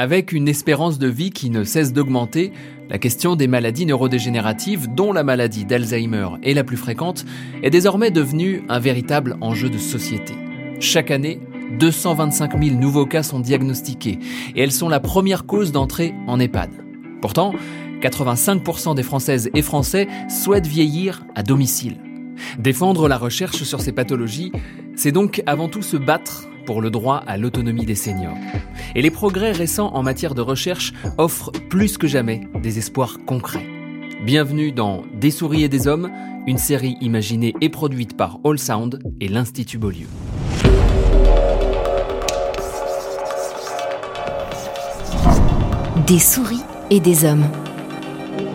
Avec une espérance de vie qui ne cesse d'augmenter, la question des maladies neurodégénératives, dont la maladie d'Alzheimer est la plus fréquente, est désormais devenue un véritable enjeu de société. Chaque année, 225 000 nouveaux cas sont diagnostiqués et elles sont la première cause d'entrée en EHPAD. Pourtant, 85% des Françaises et Français souhaitent vieillir à domicile. Défendre la recherche sur ces pathologies, c'est donc avant tout se battre pour le droit à l'autonomie des seniors. Et les progrès récents en matière de recherche offrent plus que jamais des espoirs concrets. Bienvenue dans Des souris et des hommes, une série imaginée et produite par All Sound et l'Institut Beaulieu. Des souris et des hommes.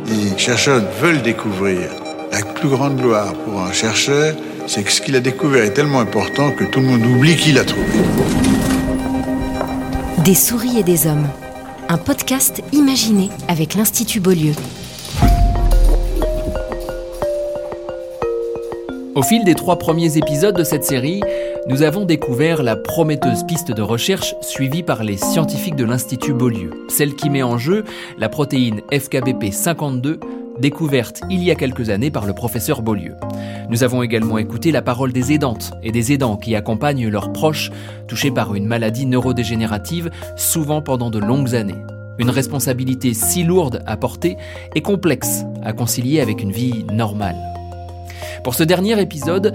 Les chercheurs veulent découvrir. La plus grande gloire pour un chercheur, c'est que ce qu'il a découvert est tellement important que tout le monde oublie qu'il l'a trouvé. Des souris et des hommes. Un podcast imaginé avec l'Institut Beaulieu. Au fil des trois premiers épisodes de cette série, nous avons découvert la prometteuse piste de recherche suivie par les scientifiques de l'Institut Beaulieu, celle qui met en jeu la protéine FKBP 52 découverte il y a quelques années par le professeur Beaulieu. Nous avons également écouté la parole des aidantes et des aidants qui accompagnent leurs proches touchés par une maladie neurodégénérative, souvent pendant de longues années. Une responsabilité si lourde à porter et complexe à concilier avec une vie normale. Pour ce dernier épisode,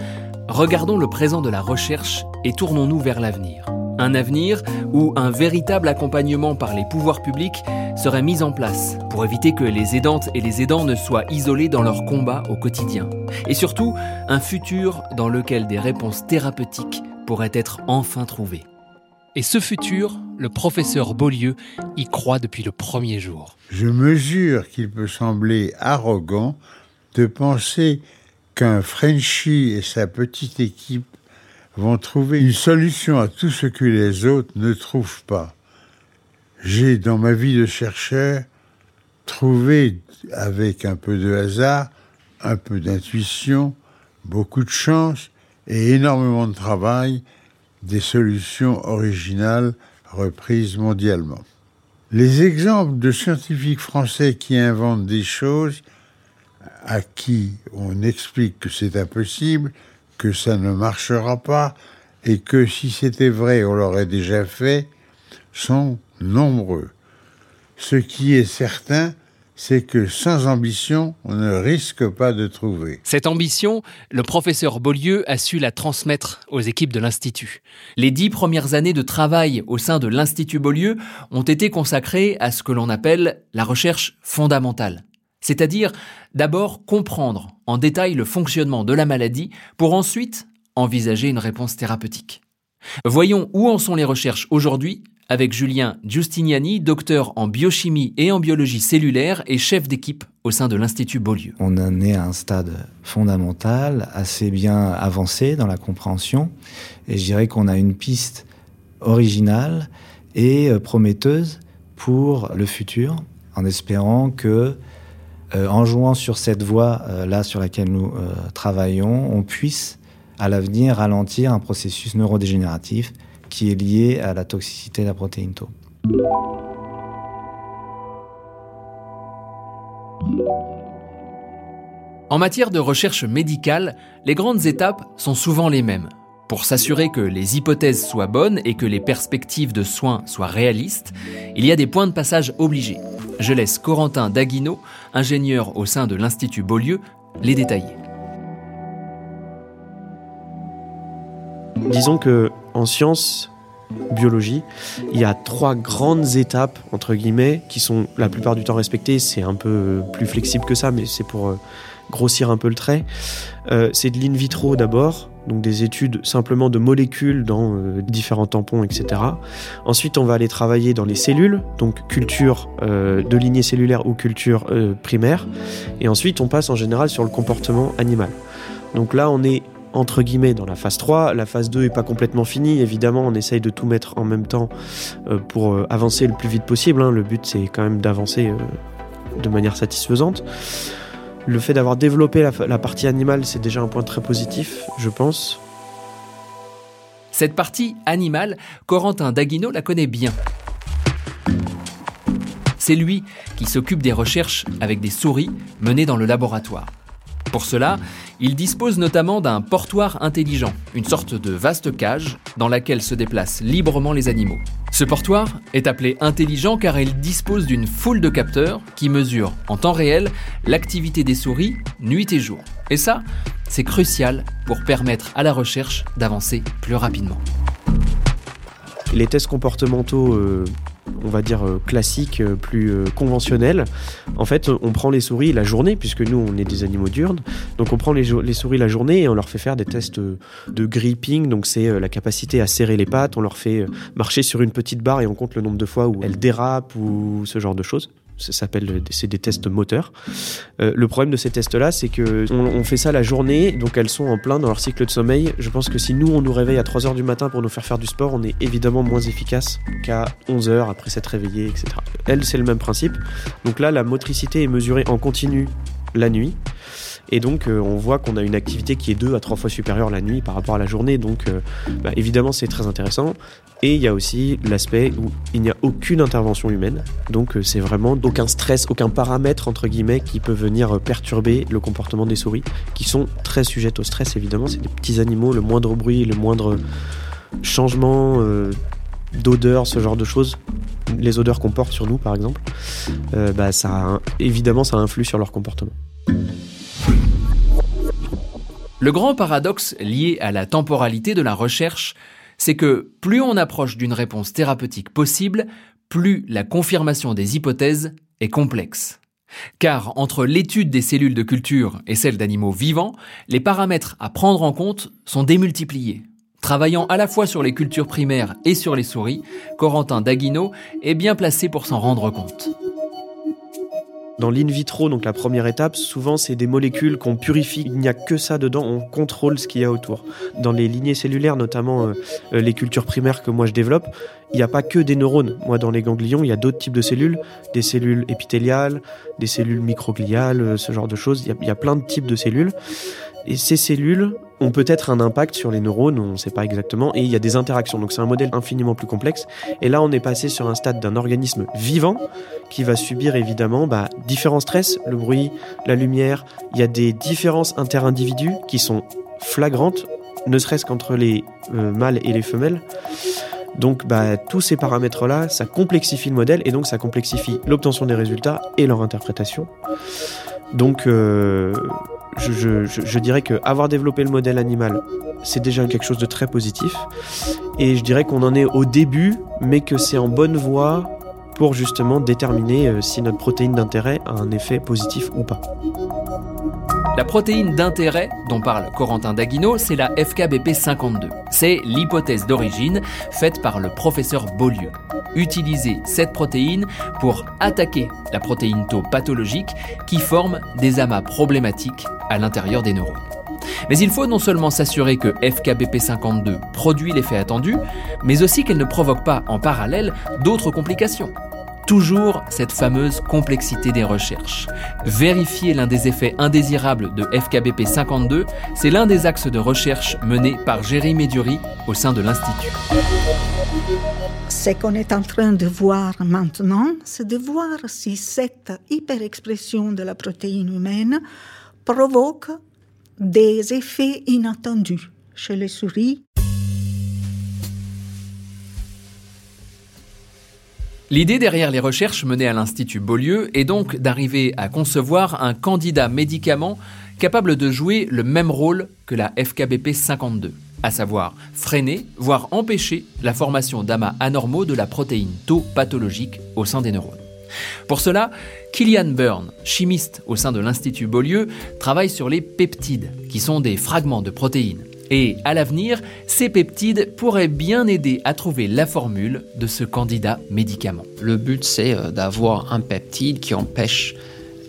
regardons le présent de la recherche et tournons-nous vers l'avenir. Un avenir où un véritable accompagnement par les pouvoirs publics serait mis en place pour éviter que les aidantes et les aidants ne soient isolés dans leur combat au quotidien. Et surtout, un futur dans lequel des réponses thérapeutiques pourraient être enfin trouvées. Et ce futur, le professeur Beaulieu y croit depuis le premier jour. Je mesure qu'il peut sembler arrogant de penser qu'un Frenchie et sa petite équipe vont trouver une solution à tout ce que les autres ne trouvent pas. J'ai, dans ma vie de chercheur, trouvé, avec un peu de hasard, un peu d'intuition, beaucoup de chance et énormément de travail, des solutions originales reprises mondialement. Les exemples de scientifiques français qui inventent des choses à qui on explique que c'est impossible que ça ne marchera pas et que si c'était vrai, on l'aurait déjà fait, sont nombreux. Ce qui est certain, c'est que sans ambition, on ne risque pas de trouver. Cette ambition, le professeur Beaulieu a su la transmettre aux équipes de l'Institut. Les dix premières années de travail au sein de l'Institut Beaulieu ont été consacrées à ce que l'on appelle la recherche fondamentale. C'est-à-dire d'abord comprendre en détail le fonctionnement de la maladie pour ensuite envisager une réponse thérapeutique. Voyons où en sont les recherches aujourd'hui avec Julien Giustiniani, docteur en biochimie et en biologie cellulaire et chef d'équipe au sein de l'Institut Beaulieu. On en est à un stade fondamental, assez bien avancé dans la compréhension, et je dirais qu'on a une piste originale et euh, prometteuse pour le futur, en espérant que euh, en jouant sur cette voie euh, là sur laquelle nous euh, travaillons, on puisse à l'avenir ralentir un processus neurodégénératif qui est lié à la toxicité de la protéine tau. En matière de recherche médicale, les grandes étapes sont souvent les mêmes. Pour s'assurer que les hypothèses soient bonnes et que les perspectives de soins soient réalistes, il y a des points de passage obligés. Je laisse Corentin Daguino, ingénieur au sein de l'Institut Beaulieu, les détailler. Disons que en sciences, biologie, il y a trois grandes étapes entre guillemets qui sont la plupart du temps respectées. C'est un peu plus flexible que ça, mais c'est pour euh, grossir un peu le trait. Euh, c'est de l'in vitro d'abord, donc des études simplement de molécules dans euh, différents tampons, etc. Ensuite, on va aller travailler dans les cellules, donc culture euh, de lignée cellulaire ou culture euh, primaire. Et ensuite, on passe en général sur le comportement animal. Donc là, on est entre guillemets dans la phase 3. La phase 2 est pas complètement finie. Évidemment, on essaye de tout mettre en même temps pour avancer le plus vite possible. Hein. Le but, c'est quand même d'avancer de manière satisfaisante. Le fait d'avoir développé la, partie animale, c'est déjà un point très positif, je pense. Cette partie animale, Corentin Daguino la connaît bien. C'est lui qui s'occupe des recherches avec des souris menées dans le laboratoire. Pour cela, il dispose notamment d'un portoir intelligent, une sorte de vaste cage dans laquelle se déplacent librement les animaux. Ce portoir est appelé intelligent car il dispose d'une foule de capteurs qui mesurent en temps réel l'activité des souris nuit et jour. Et ça, c'est crucial pour permettre à la recherche d'avancer plus rapidement. Les tests comportementaux euh, on va dire, euh, classique, euh, plus euh, conventionnel. En fait, on prend les souris la journée, puisque nous, on est des animaux diurnes. Donc, on prend les, souris la journée et on leur fait faire des tests de gripping. Donc, c'est la capacité à serrer les pattes. On leur fait marcher sur une petite barre et on compte le nombre de fois où elles dérapent ou ce genre de choses ça s'appelle c'est des tests moteurs. Euh, le problème de ces tests-là, c'est que on, fait ça la journée, donc elles sont en plein dans leur cycle de sommeil. Je pense que si nous on nous réveille à 3 h du matin pour nous faire faire du sport, on est évidemment moins efficace qu'à 11 h après s'être réveillé, etc. Elle, c'est le même principe. Donc là, la motricité est mesurée en continu la nuit. Et donc, euh, on voit qu'on a une activité qui est deux à trois fois supérieure la nuit par rapport à la journée. Donc, euh, bah, évidemment, c'est très intéressant. Et il y a aussi l'aspect où il n'y a aucune intervention humaine. Donc, euh, c'est vraiment aucun stress, aucun paramètre, entre guillemets, qui peut venir perturber le comportement des souris, qui sont très sujettes au stress, évidemment. C'est des petits animaux, le moindre bruit, le moindre changement d'odeur, ce genre de choses, les odeurs qu'on porte sur nous par exemple, bah, évidemment ça influe sur leur comportement. Le grand paradoxe lié à la temporalité de la recherche, c'est que plus on approche d'une réponse thérapeutique possible, plus la confirmation des hypothèses est complexe. Car entre l'étude des cellules de culture et celle d'animaux vivants, les paramètres à prendre en compte sont démultipliés. Travaillant à la fois sur les cultures primaires et sur les souris, Corentin Daguino est bien placé pour s'en rendre compte. Dans l'in vitro, donc la première étape, souvent c'est des molécules qu'on purifie. Il n'y a que ça dedans, on contrôle ce qu'il y a autour. Dans les lignées cellulaires, notamment euh, euh, les cultures primaires que moi je développe, il n'y a pas que des neurones. Moi, dans les ganglions, il y a d'autres types de cellules, des cellules épithéliales, des cellules microgliales, euh, ce genre de choses. Il y, a, plein de types de cellules. Et ces cellules ont peut-être un impact sur les neurones, on ne sait pas exactement, et il y a des interactions. Donc c'est un modèle infiniment plus complexe. Et là, on est passé sur un stade d'un organisme vivant qui va subir évidemment bah, différents stress, le bruit, la lumière. Il y a des différences inter-individus qui sont flagrantes, ne serait-ce qu'entre les euh, mâles et les femelles. Donc bah, tous ces paramètres-là, ça complexifie le modèle et donc ça complexifie l'obtention des résultats et leur interprétation. Donc euh, je, dirais que avoir développé le modèle animal, c'est déjà quelque chose de très positif. Et je dirais qu'on en est au début, mais que c'est en bonne voie pour justement déterminer euh, si notre protéine d'intérêt a un effet positif ou pas. La protéine d'intérêt dont parle Corentin Daguino, c'est la FKBP52. C'est l'hypothèse d'origine faite par le professeur Beaulieu. Utiliser cette protéine pour attaquer la protéine tau pathologique qui forme des amas problématiques à l'intérieur des neurones. Mais il faut non seulement s'assurer que FKBP52 produit l'effet attendu, mais aussi qu'elle ne provoque pas en parallèle d'autres complications. Toujours cette fameuse complexité des recherches. Vérifier l'un des effets indésirables de FKBP 52, c'est l'un des axes de recherche menés par Jerry Meduri au sein de l'Institut. Ce qu'on est en train de voir maintenant, c'est de voir si cette hyperexpression de la protéine humaine provoque des effets inattendus chez les souris L'idée derrière les recherches menées à l'Institut Beaulieu est donc d'arriver à concevoir un candidat médicament capable de jouer le même rôle que la FKBP 52, à savoir freiner, voire empêcher la formation d'amas anormaux de la protéine tau pathologique au sein des neurones. Pour cela, Killian Byrne, chimiste au sein de l'Institut Beaulieu, travaille sur les peptides, qui sont des fragments de protéines. Et à l'avenir, ces peptides pourraient bien aider à trouver la formule de ce candidat médicament. Le but, c'est euh, d'avoir un peptide qui empêche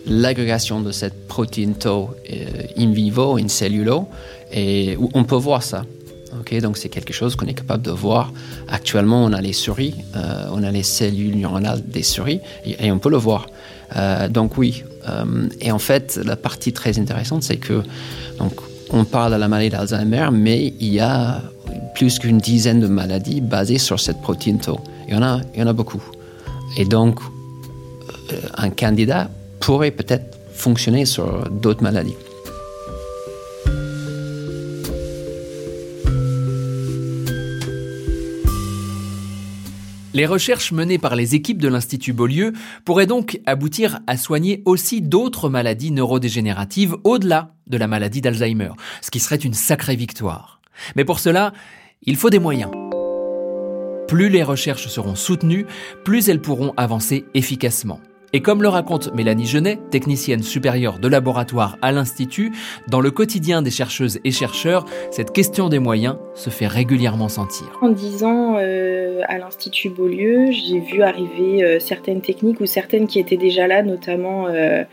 l'agrégation de cette protéine tau euh, in vivo, in cellulo, et on peut voir ça. donc c'est quelque chose qu'on est capable de voir. Actuellement, on a les souris, euh, on a les cellules neuronales des souris, et, on peut le voir. donc oui. et en fait, la partie très intéressante, c'est que donc on parle de la maladie d'Alzheimer, mais il y a plus qu'une dizaine de maladies basées sur cette protéine tau. Il a, il y en a beaucoup. Et donc, un candidat pourrait peut-être fonctionner sur d'autres maladies. Les recherches menées par les équipes de l'Institut Beaulieu pourraient donc aboutir à soigner aussi d'autres maladies neurodégénératives au-delà de la maladie d'Alzheimer, ce qui serait une sacrée victoire. Mais pour cela, il faut des moyens. Plus les recherches seront soutenues, plus elles pourront avancer efficacement. Et comme le raconte Mélanie Genet, technicienne supérieure de laboratoire à l'Institut, dans le quotidien des chercheuses et chercheurs, cette question des moyens se fait régulièrement sentir. En disant euh, à l'Institut Beaulieu, j'ai vu arriver euh, certaines techniques ou certaines qui étaient déjà là, notamment euh,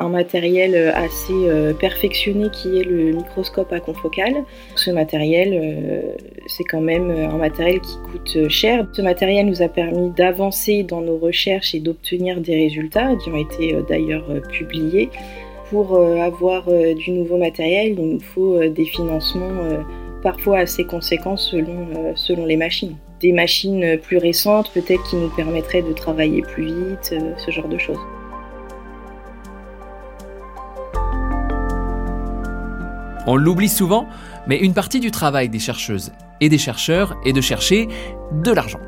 un matériel euh, assez euh, perfectionné qui est le microscope à confocal. Ce matériel, euh, c'est quand même un matériel qui coûte cher. Ce matériel nous a permis d'avancer dans nos recherches et d'obtenir des résultats qui ont été d'ailleurs publiés. Pour avoir du nouveau matériel, il nous faut des financements parfois assez conséquents selon, selon les machines. Des machines plus récentes peut-être qui nous permettraient de travailler plus vite, ce genre de choses. On l'oublie souvent, mais une partie du travail des chercheuses et des chercheurs est de chercher de l'argent.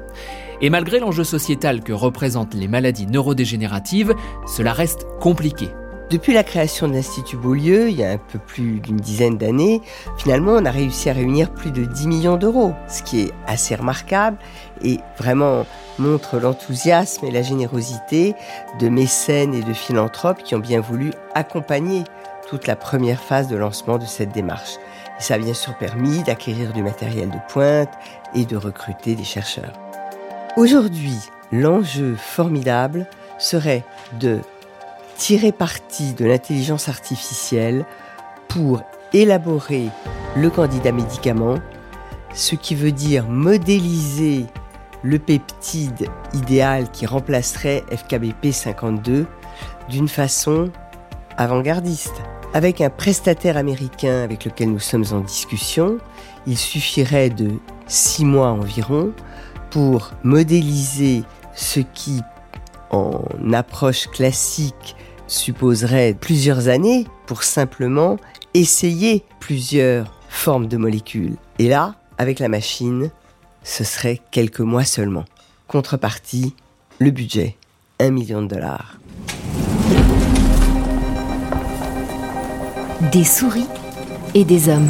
Et malgré l'enjeu sociétal que représentent les maladies neurodégénératives, cela reste compliqué. Depuis la création de l'Institut Beaulieu, il y a un peu plus d'une dizaine d'années, finalement, on a réussi à réunir plus de 10 millions d'euros, ce qui est assez remarquable et vraiment montre l'enthousiasme et la générosité de mécènes et de philanthropes qui ont bien voulu accompagner toute la première phase de lancement de cette démarche. Et ça a bien sûr permis d'acquérir du matériel de pointe et de recruter des chercheurs. Aujourd'hui, l'enjeu formidable serait de tirer parti de l'intelligence artificielle pour élaborer le candidat médicament, ce qui veut dire modéliser le peptide idéal qui remplacerait FKBP 52 d'une façon avant-gardiste. Avec un prestataire américain avec lequel nous sommes en discussion, il suffirait de six mois environ pour modéliser ce qui, en approche classique, supposerait plusieurs années pour simplement essayer plusieurs formes de molécules. Et là, avec la machine, ce serait quelques mois seulement. Contrepartie, le budget, un million de dollars. Des souris et des hommes.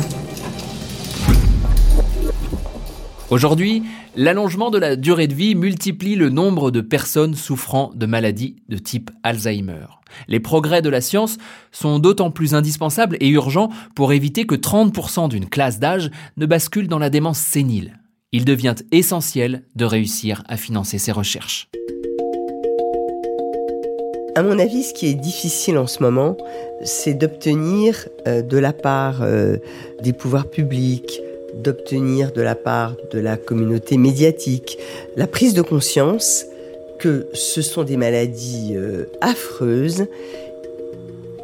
Aujourd'hui, l'allongement de la durée de vie multiplie le nombre de personnes souffrant de maladies de type Alzheimer. Les progrès de la science sont d'autant plus indispensables et urgents pour éviter que 30% d'une classe d'âge ne bascule dans la démence sénile. Il devient essentiel de réussir à financer ces recherches. À mon avis, ce qui est difficile en ce moment, c'est d'obtenir euh, de la part euh, des pouvoirs publics, d'obtenir de la part de la communauté médiatique la prise de conscience que ce sont des maladies euh, affreuses,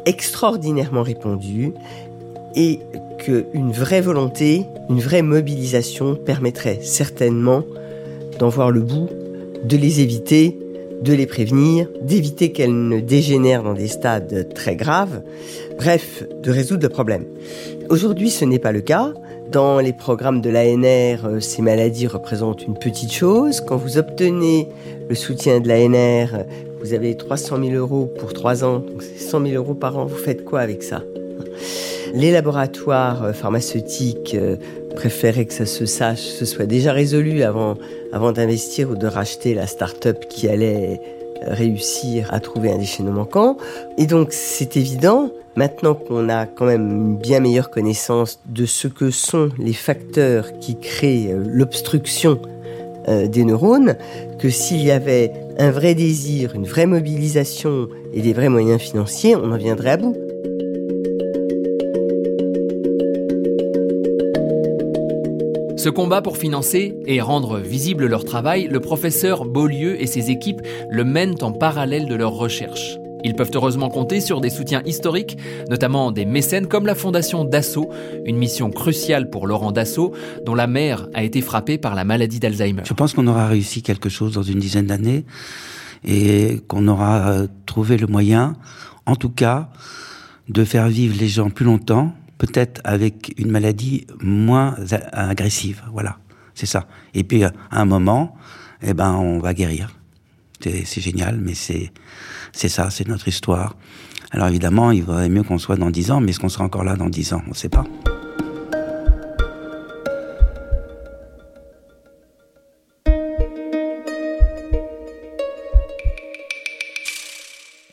extraordinairement répandues, et qu'une vraie volonté, une vraie mobilisation permettrait certainement d'en voir le bout, de les éviter de les prévenir, d'éviter qu'elles ne dégénèrent dans des stades très graves, bref, de résoudre le problème. Aujourd'hui, ce n'est pas le cas. Dans les programmes de l'ANR, euh, ces maladies représentent une petite chose. Quand vous obtenez le soutien de l'ANR, vous avez 300 000 euros pour 3 ans, donc c'est 100 000 euros par an. Vous faites quoi avec ça? Les laboratoires euh, pharmaceutiques euh, préféraient que ça se sache, ce soit déjà résolu avant, avant d'investir ou de racheter la start-up qui allait réussir à trouver un déchaînement manquant. Et donc c'est évident, maintenant qu'on a quand même une bien meilleure connaissance de ce que sont les facteurs qui créent euh, l'obstruction euh, des neurones, que s'il y avait un vrai désir, une vraie mobilisation et des vrais moyens financiers, on en viendrait à bout. Ce combat pour financer et rendre visible leur travail, le professeur Beaulieu et ses équipes le mènent en parallèle de leurs recherches. Ils peuvent heureusement compter sur des soutiens historiques, notamment des mécènes comme la fondation Dassault, une mission cruciale pour Laurent Dassault, dont la mère a été frappée par la maladie d'Alzheimer. Je pense qu'on aura réussi quelque chose dans une dizaine d'années et qu'on aura euh, trouver le moyen, en tout cas, de faire vivre les gens plus longtemps, peut-être avec une maladie moins agressive. Voilà, c'est ça. Et puis, à un moment, eh ben, on va guérir. C'est génial, mais c'est ça, c'est notre histoire. Alors évidemment, il vaudrait mieux qu'on soit dans 10 ans, mais est-ce qu'on sera encore là dans 10 ans? On ne sait pas.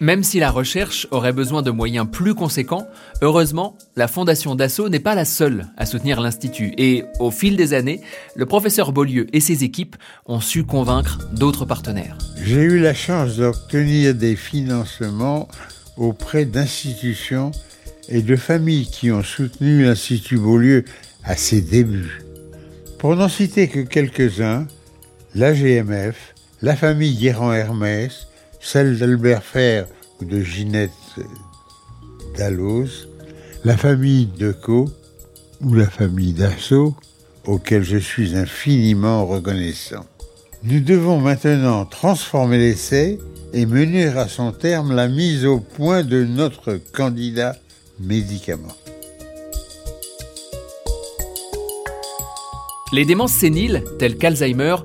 Même si la recherche aurait besoin de moyens plus conséquents, heureusement, la fondation Dassault n'est pas la seule à soutenir l'Institut. Et au fil des années, le professeur Beaulieu et ses équipes ont su convaincre d'autres partenaires. J'ai eu la chance d'obtenir des financements auprès d'institutions et de familles qui ont soutenu l'Institut Beaulieu à ses débuts. Pour n'en citer que quelques-uns, l'AGMF, la famille Guérand-Hermès, celle d'Albert Fer de Ginette Dallos, la famille Decaux ou la famille Dassault, auxquelles je suis infiniment reconnaissant. Nous devons maintenant transformer l'essai et mener à son terme la mise au point de notre candidat médicament. Les démences séniles, telles qu'Alzheimer,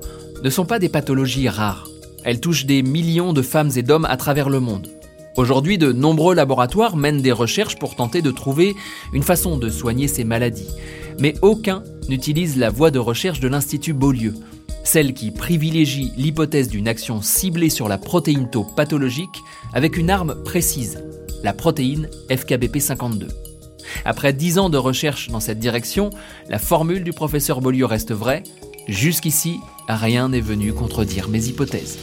ne sont pas des pathologies rares. Elles touchent des millions de femmes et d'hommes à travers le monde. Aujourd'hui, de nombreux laboratoires mènent des recherches pour tenter de trouver une façon de soigner ces maladies. Mais aucun n'utilise la voie de recherche de l'Institut Beaulieu, celle qui privilégie l'hypothèse d'une action ciblée sur la protéine tau pathologique avec une arme précise, la protéine FKBP52. Après dix ans de recherche dans cette direction, la formule du professeur Beaulieu reste vraie. Jusqu'ici, rien n'est venu contredire mes hypothèses.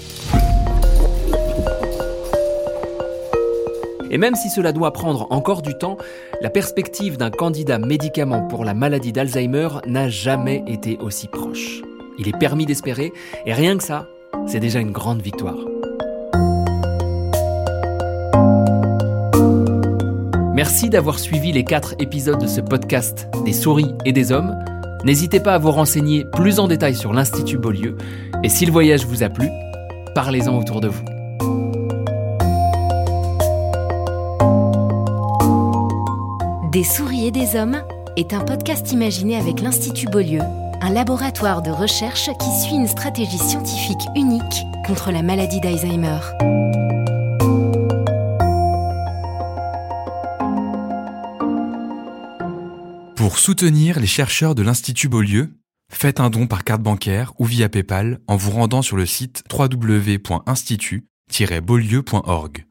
Et même si cela doit prendre encore du temps, la perspective d'un candidat médicament pour la maladie d'Alzheimer n'a jamais été aussi proche. Il est permis d'espérer, et rien que ça, c'est déjà une grande victoire. Merci d'avoir suivi les quatre épisodes de ce podcast des souris et des hommes. N'hésitez pas à vous renseigner plus en détail sur l'Institut Beaulieu. Et si le voyage vous a plu, parlez-en autour de vous. Des souris et des hommes est un podcast imaginé avec l'Institut Beaulieu, un laboratoire de recherche qui suit une stratégie scientifique unique contre la maladie d'Alzheimer. Pour soutenir les chercheurs de l'Institut Beaulieu, faites un don par carte bancaire ou via PayPal en vous rendant sur le site www.institut-beaulieu.org.